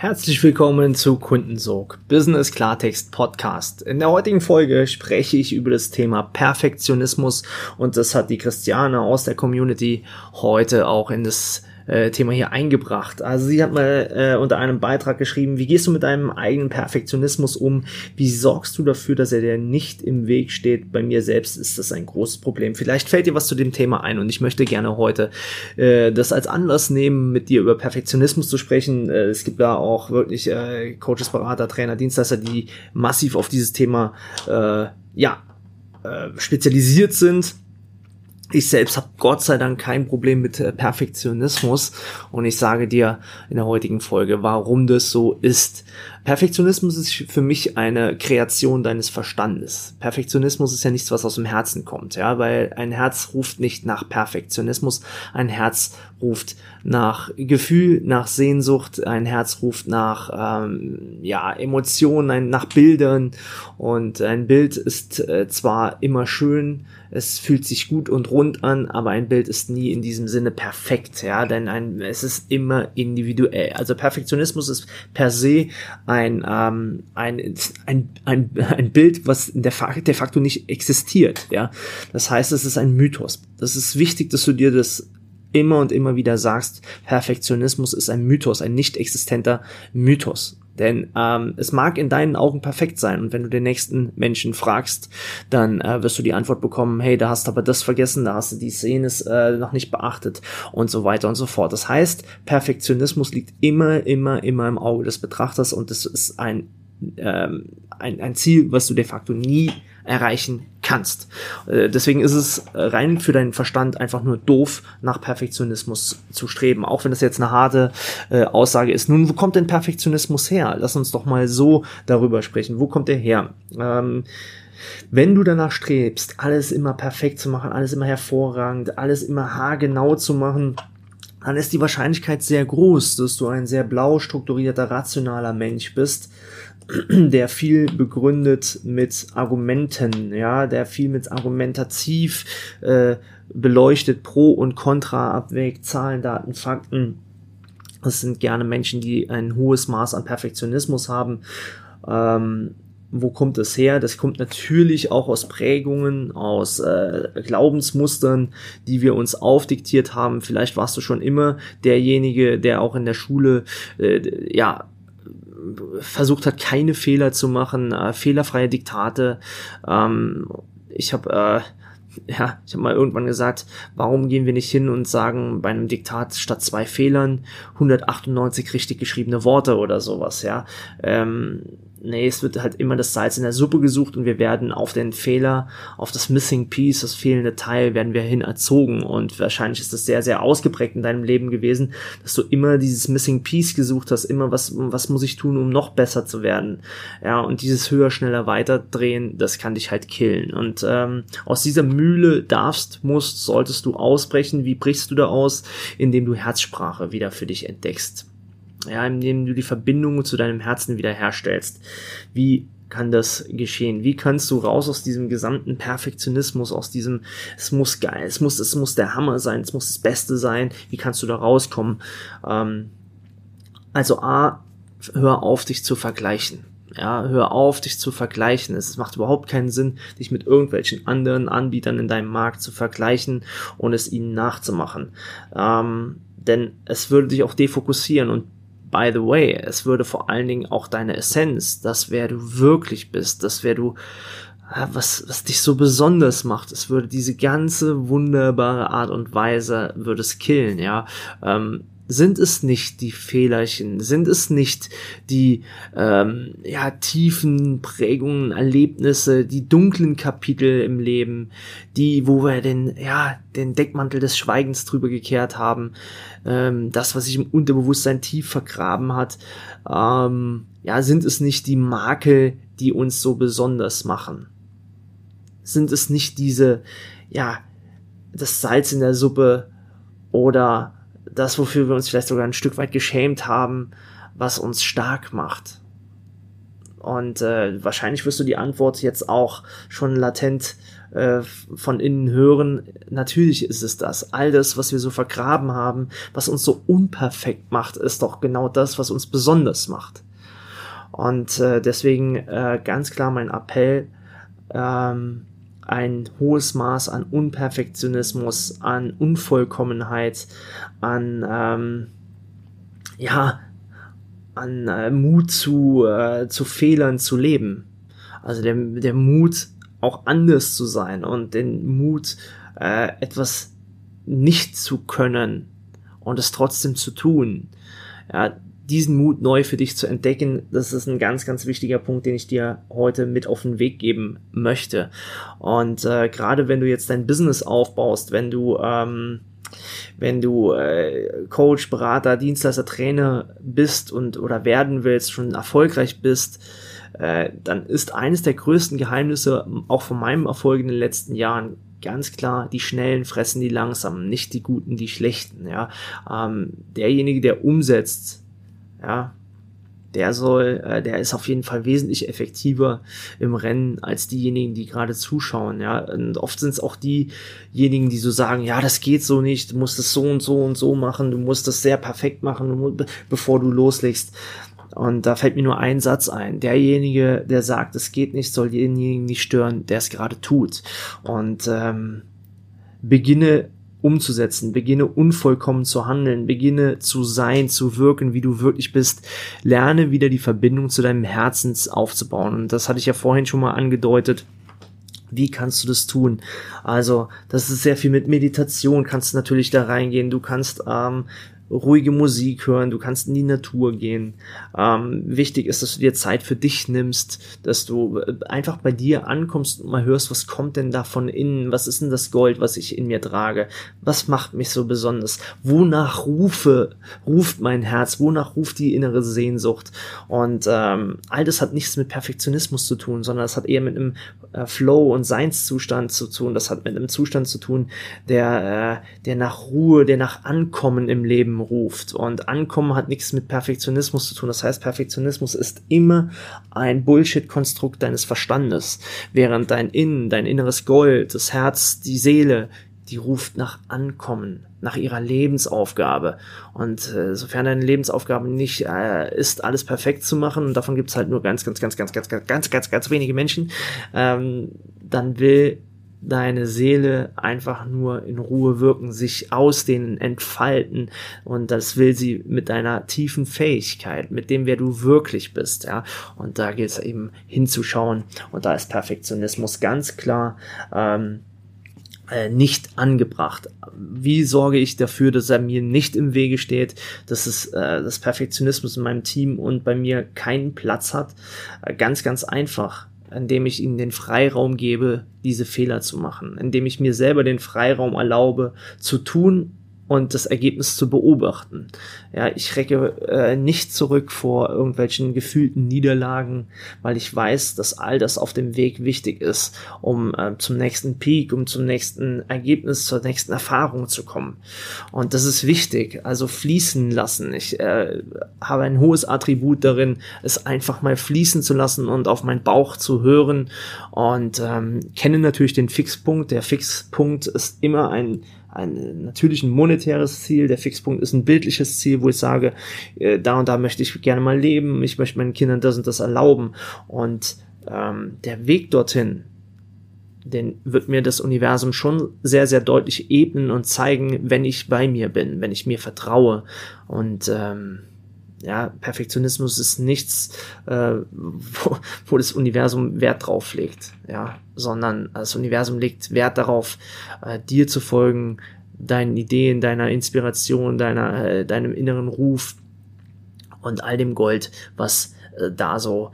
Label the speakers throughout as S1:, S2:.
S1: Herzlich willkommen zu Kundensog, Business Klartext Podcast. In der heutigen Folge spreche ich über das Thema Perfektionismus und das hat die Christiane aus der Community heute auch in das äh, Thema hier eingebracht. Also sie hat mal äh, unter einem Beitrag geschrieben, wie gehst du mit deinem eigenen Perfektionismus um? Wie sorgst du dafür, dass er dir nicht im Weg steht? Bei mir selbst ist das ein großes Problem. Vielleicht fällt dir was zu dem Thema ein und ich möchte gerne heute äh, das als Anlass nehmen, mit dir über Perfektionismus zu sprechen. Äh, es gibt da auch wirklich äh, Coaches, Berater, Trainer, Dienstleister, die massiv auf dieses Thema äh, ja äh, spezialisiert sind ich selbst habe Gott sei Dank kein Problem mit äh, Perfektionismus und ich sage dir in der heutigen Folge, warum das so ist. Perfektionismus ist für mich eine Kreation deines Verstandes. Perfektionismus ist ja nichts, was aus dem Herzen kommt, ja, weil ein Herz ruft nicht nach Perfektionismus, ein Herz ruft nach Gefühl, nach Sehnsucht, ein Herz ruft nach ähm, ja Emotionen, nach Bildern und ein Bild ist äh, zwar immer schön, es fühlt sich gut und rund an, aber ein Bild ist nie in diesem Sinne perfekt, ja, denn ein, es ist immer individuell. Also Perfektionismus ist per se ein, ähm, ein, ein, ein, ein Bild, was de facto nicht existiert, ja. Das heißt, es ist ein Mythos. Das ist wichtig, dass du dir das immer und immer wieder sagst, Perfektionismus ist ein Mythos, ein nicht existenter Mythos. Denn ähm, es mag in deinen Augen perfekt sein und wenn du den nächsten Menschen fragst, dann äh, wirst du die Antwort bekommen, hey, da hast du aber das vergessen, da hast du die Szene äh, noch nicht beachtet und so weiter und so fort. Das heißt, Perfektionismus liegt immer, immer, immer im Auge des Betrachters und es ist ein, ähm, ein, ein Ziel, was du de facto nie erreichen kannst. Äh, deswegen ist es rein für deinen Verstand einfach nur doof, nach Perfektionismus zu streben. Auch wenn das jetzt eine harte äh, Aussage ist. Nun, wo kommt denn Perfektionismus her? Lass uns doch mal so darüber sprechen. Wo kommt der her? Ähm, wenn du danach strebst, alles immer perfekt zu machen, alles immer hervorragend, alles immer haargenau zu machen, dann ist die Wahrscheinlichkeit sehr groß, dass du ein sehr blau strukturierter, rationaler Mensch bist, der viel begründet mit Argumenten, ja, der viel mit argumentativ äh, beleuchtet, Pro und Contra abwägt, Zahlen, Daten, Fakten. Das sind gerne Menschen, die ein hohes Maß an Perfektionismus haben. Ähm, wo kommt es her? Das kommt natürlich auch aus Prägungen, aus äh, Glaubensmustern, die wir uns aufdiktiert haben. Vielleicht warst du schon immer derjenige, der auch in der Schule äh, ja versucht hat, keine Fehler zu machen, äh, fehlerfreie Diktate. Ähm, ich habe äh, ja, ich habe mal irgendwann gesagt, warum gehen wir nicht hin und sagen bei einem Diktat statt zwei Fehlern 198 richtig geschriebene Worte oder sowas, ja. Ähm, nee, es wird halt immer das Salz in der Suppe gesucht und wir werden auf den Fehler, auf das Missing Piece, das fehlende Teil, werden wir hin erzogen. Und wahrscheinlich ist das sehr, sehr ausgeprägt in deinem Leben gewesen, dass du immer dieses Missing Piece gesucht hast, immer was, was muss ich tun, um noch besser zu werden, ja, und dieses höher, schneller, weiter drehen, das kann dich halt killen. Und ähm, aus dieser Mühle darfst, musst, solltest du ausbrechen, wie brichst du da aus, indem du Herzsprache wieder für dich entdeckst ja, indem du die Verbindung zu deinem Herzen wiederherstellst. Wie kann das geschehen? Wie kannst du raus aus diesem gesamten Perfektionismus, aus diesem, es muss geil, es muss, es muss der Hammer sein, es muss das Beste sein, wie kannst du da rauskommen? Ähm, also A, hör auf, dich zu vergleichen. Ja, hör auf, dich zu vergleichen. Es macht überhaupt keinen Sinn, dich mit irgendwelchen anderen Anbietern in deinem Markt zu vergleichen und es ihnen nachzumachen. Ähm, denn es würde dich auch defokussieren und by the way, es würde vor allen Dingen auch deine Essenz, das wer du wirklich bist, das wer du, was, was dich so besonders macht, es würde diese ganze wunderbare Art und Weise, würde es killen, ja. Ähm, sind es nicht die Fehlerchen, sind es nicht die ähm, ja, tiefen Prägungen, Erlebnisse, die dunklen Kapitel im Leben, die, wo wir den, ja, den Deckmantel des Schweigens drüber gekehrt haben, ähm, das, was sich im Unterbewusstsein tief vergraben hat, ähm, ja, sind es nicht die Makel, die uns so besonders machen? Sind es nicht diese, ja, das Salz in der Suppe oder das, wofür wir uns vielleicht sogar ein Stück weit geschämt haben, was uns stark macht? Und äh, wahrscheinlich wirst du die Antwort jetzt auch schon latent äh, von innen hören. Natürlich ist es das. All das, was wir so vergraben haben, was uns so unperfekt macht, ist doch genau das, was uns besonders macht. Und äh, deswegen äh, ganz klar mein Appell, ähm, ein hohes Maß an Unperfektionismus, an Unvollkommenheit, an ähm, ja, an äh, Mut zu, äh, zu Fehlern zu leben. Also der, der Mut, auch anders zu sein und den Mut, äh, etwas nicht zu können und es trotzdem zu tun. Ja, diesen Mut neu für dich zu entdecken, das ist ein ganz, ganz wichtiger Punkt, den ich dir heute mit auf den Weg geben möchte. Und äh, gerade wenn du jetzt dein Business aufbaust, wenn du ähm, wenn du äh, Coach, Berater, Dienstleister, Trainer bist und oder werden willst, schon erfolgreich bist, äh, dann ist eines der größten Geheimnisse auch von meinem Erfolg in den letzten Jahren ganz klar, die Schnellen fressen die Langsamen, nicht die Guten, die Schlechten. Ja, ähm, derjenige, der umsetzt, ja, der soll, äh, der ist auf jeden Fall wesentlich effektiver im Rennen als diejenigen, die gerade zuschauen, ja. Und oft sind es auch diejenigen, die so sagen, ja, das geht so nicht, du musst es so und so und so machen, du musst das sehr perfekt machen, bevor du loslegst. Und da fällt mir nur ein Satz ein. Derjenige, der sagt, es geht nicht, soll denjenigen nicht stören, der es gerade tut. Und ähm, beginne umzusetzen, beginne unvollkommen zu handeln, beginne zu sein, zu wirken, wie du wirklich bist, lerne wieder die Verbindung zu deinem Herzens aufzubauen. Und das hatte ich ja vorhin schon mal angedeutet. Wie kannst du das tun? Also, das ist sehr viel mit Meditation, kannst natürlich da reingehen. Du kannst ähm, ruhige Musik hören, du kannst in die Natur gehen. Ähm, wichtig ist, dass du dir Zeit für dich nimmst, dass du äh, einfach bei dir ankommst und mal hörst, was kommt denn da von innen, was ist denn das Gold, was ich in mir trage, was macht mich so besonders, wonach rufe, ruft mein Herz, wonach ruft die innere Sehnsucht? Und ähm, all das hat nichts mit Perfektionismus zu tun, sondern es hat eher mit einem äh, Flow und Seinszustand zu tun, das hat mit einem Zustand zu tun, der, äh, der nach Ruhe, der nach Ankommen im Leben ruft. Und Ankommen hat nichts mit Perfektionismus zu tun. Das heißt, Perfektionismus ist immer ein Bullshit-Konstrukt deines Verstandes, während dein Innen, dein inneres Gold, das Herz, die Seele, die ruft nach Ankommen, nach ihrer Lebensaufgabe. Und äh, sofern deine Lebensaufgabe nicht äh, ist, alles perfekt zu machen, und davon gibt es halt nur ganz, ganz, ganz, ganz, ganz, ganz, ganz, ganz, ganz wenige Menschen, ähm, dann will deine Seele einfach nur in Ruhe wirken, sich ausdehnen, entfalten und das will sie mit deiner tiefen Fähigkeit, mit dem, wer du wirklich bist, ja. Und da geht es eben hinzuschauen und da ist Perfektionismus ganz klar ähm, äh, nicht angebracht. Wie sorge ich dafür, dass er mir nicht im Wege steht, dass es äh, das Perfektionismus in meinem Team und bei mir keinen Platz hat? Äh, ganz, ganz einfach indem ich ihnen den Freiraum gebe, diese Fehler zu machen, indem ich mir selber den Freiraum erlaube, zu tun, und das Ergebnis zu beobachten. Ja, ich recke äh, nicht zurück vor irgendwelchen gefühlten Niederlagen, weil ich weiß, dass all das auf dem Weg wichtig ist, um äh, zum nächsten Peak, um zum nächsten Ergebnis, zur nächsten Erfahrung zu kommen. Und das ist wichtig, also fließen lassen. Ich äh, habe ein hohes Attribut darin, es einfach mal fließen zu lassen und auf meinen Bauch zu hören und ähm, kenne natürlich den Fixpunkt. Der Fixpunkt ist immer ein ein natürlich ein monetäres Ziel. Der Fixpunkt ist ein bildliches Ziel, wo ich sage, äh, da und da möchte ich gerne mal leben, ich möchte meinen Kindern das und das erlauben. Und ähm, der Weg dorthin, den wird mir das Universum schon sehr, sehr deutlich ebnen und zeigen, wenn ich bei mir bin, wenn ich mir vertraue. Und ähm, ja, Perfektionismus ist nichts, äh, wo, wo das Universum Wert drauf legt, ja, sondern das Universum legt Wert darauf, äh, dir zu folgen, deinen Ideen, deiner Inspiration, deiner, äh, deinem inneren Ruf und all dem Gold, was äh, da so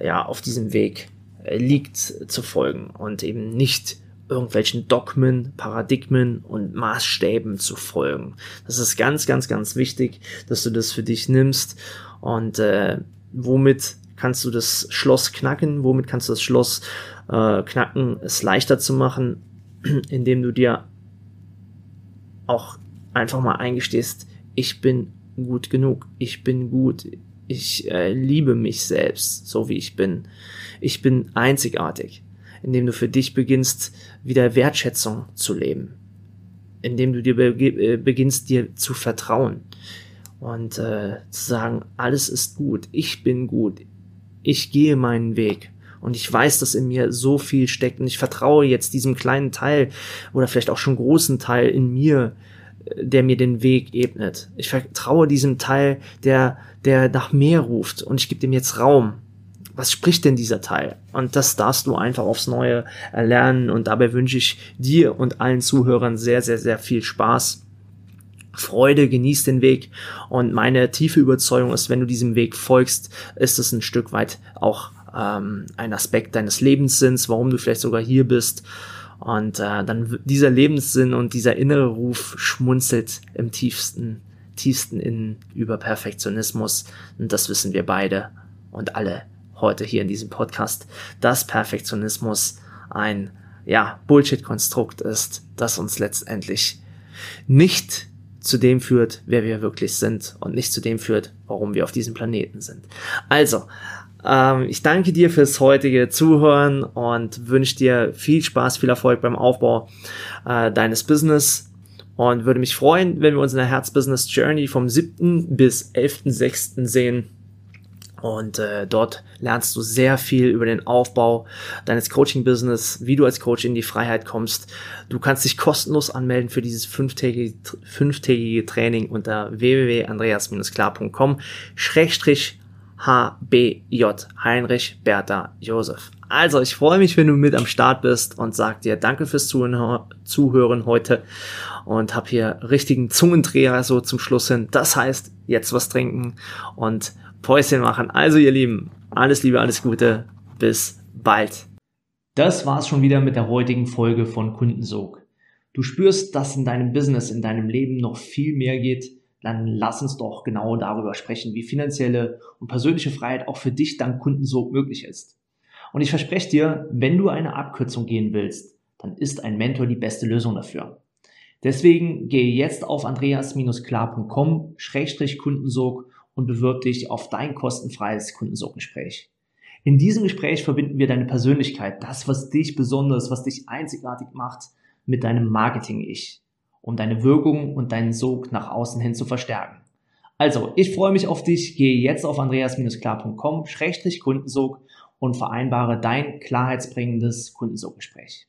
S1: ja auf diesem Weg äh, liegt, zu folgen und eben nicht irgendwelchen Dogmen, Paradigmen und Maßstäben zu folgen. Das ist ganz, ganz, ganz wichtig, dass du das für dich nimmst. Und äh, womit kannst du das Schloss knacken, womit kannst du das Schloss äh, knacken, es leichter zu machen, indem du dir auch einfach mal eingestehst, ich bin gut genug, ich bin gut, ich äh, liebe mich selbst, so wie ich bin. Ich bin einzigartig, indem du für dich beginnst, wieder Wertschätzung zu leben, indem du dir be äh, beginnst, dir zu vertrauen und äh, zu sagen, alles ist gut, ich bin gut, ich gehe meinen Weg. Und ich weiß, dass in mir so viel steckt und ich vertraue jetzt diesem kleinen Teil oder vielleicht auch schon großen Teil in mir, der mir den Weg ebnet. Ich vertraue diesem Teil, der, der nach mehr ruft und ich gebe dem jetzt Raum. Was spricht denn dieser Teil? Und das darfst du einfach aufs Neue erlernen und dabei wünsche ich dir und allen Zuhörern sehr, sehr, sehr viel Spaß. Freude, genieß den Weg und meine tiefe Überzeugung ist, wenn du diesem Weg folgst, ist es ein Stück weit auch ähm, ein Aspekt deines Lebenssinns, warum du vielleicht sogar hier bist und äh, dann dieser Lebenssinn und dieser innere Ruf schmunzelt im tiefsten, tiefsten Innen über Perfektionismus. Und das wissen wir beide und alle heute hier in diesem Podcast, dass Perfektionismus ein ja, Bullshit-Konstrukt ist, das uns letztendlich nicht zu dem führt, wer wir wirklich sind und nicht zu dem führt, warum wir auf diesem Planeten sind. Also, ähm, ich danke dir fürs heutige Zuhören und wünsche dir viel Spaß, viel Erfolg beim Aufbau äh, deines Business und würde mich freuen, wenn wir uns in der Herzbusiness Journey vom 7. bis 11.6. sehen. Und äh, dort lernst du sehr viel über den Aufbau deines Coaching-Business, wie du als Coach in die Freiheit kommst. Du kannst dich kostenlos anmelden für dieses fünftägige, fünftägige Training unter www.andreas-klar.com Schrägstrich HBJ, Heinrich Bertha Josef. Also, ich freue mich, wenn du mit am Start bist und sag dir danke fürs Zuhören heute und hab hier richtigen Zungendreher so zum Schluss hin. Das heißt, jetzt was trinken und Päuschen machen. Also, ihr Lieben, alles Liebe, alles Gute. Bis bald. Das war's schon wieder mit der heutigen Folge von Kundensog. Du spürst, dass in deinem Business, in deinem Leben noch viel mehr geht dann lass uns doch genau darüber sprechen, wie finanzielle und persönliche Freiheit auch für dich dank Kundensog möglich ist. Und ich verspreche dir, wenn du eine Abkürzung gehen willst, dann ist ein Mentor die beste Lösung dafür. Deswegen gehe jetzt auf andreas-klar.com-kundensog und bewirb dich auf dein kostenfreies Kundensoggespräch. In diesem Gespräch verbinden wir deine Persönlichkeit, das, was dich besonders, was dich einzigartig macht, mit deinem Marketing-Ich um deine Wirkung und deinen Sog nach außen hin zu verstärken. Also, ich freue mich auf dich. Gehe jetzt auf andreas-klar.com-kundensog und vereinbare dein klarheitsbringendes Kundensoggespräch.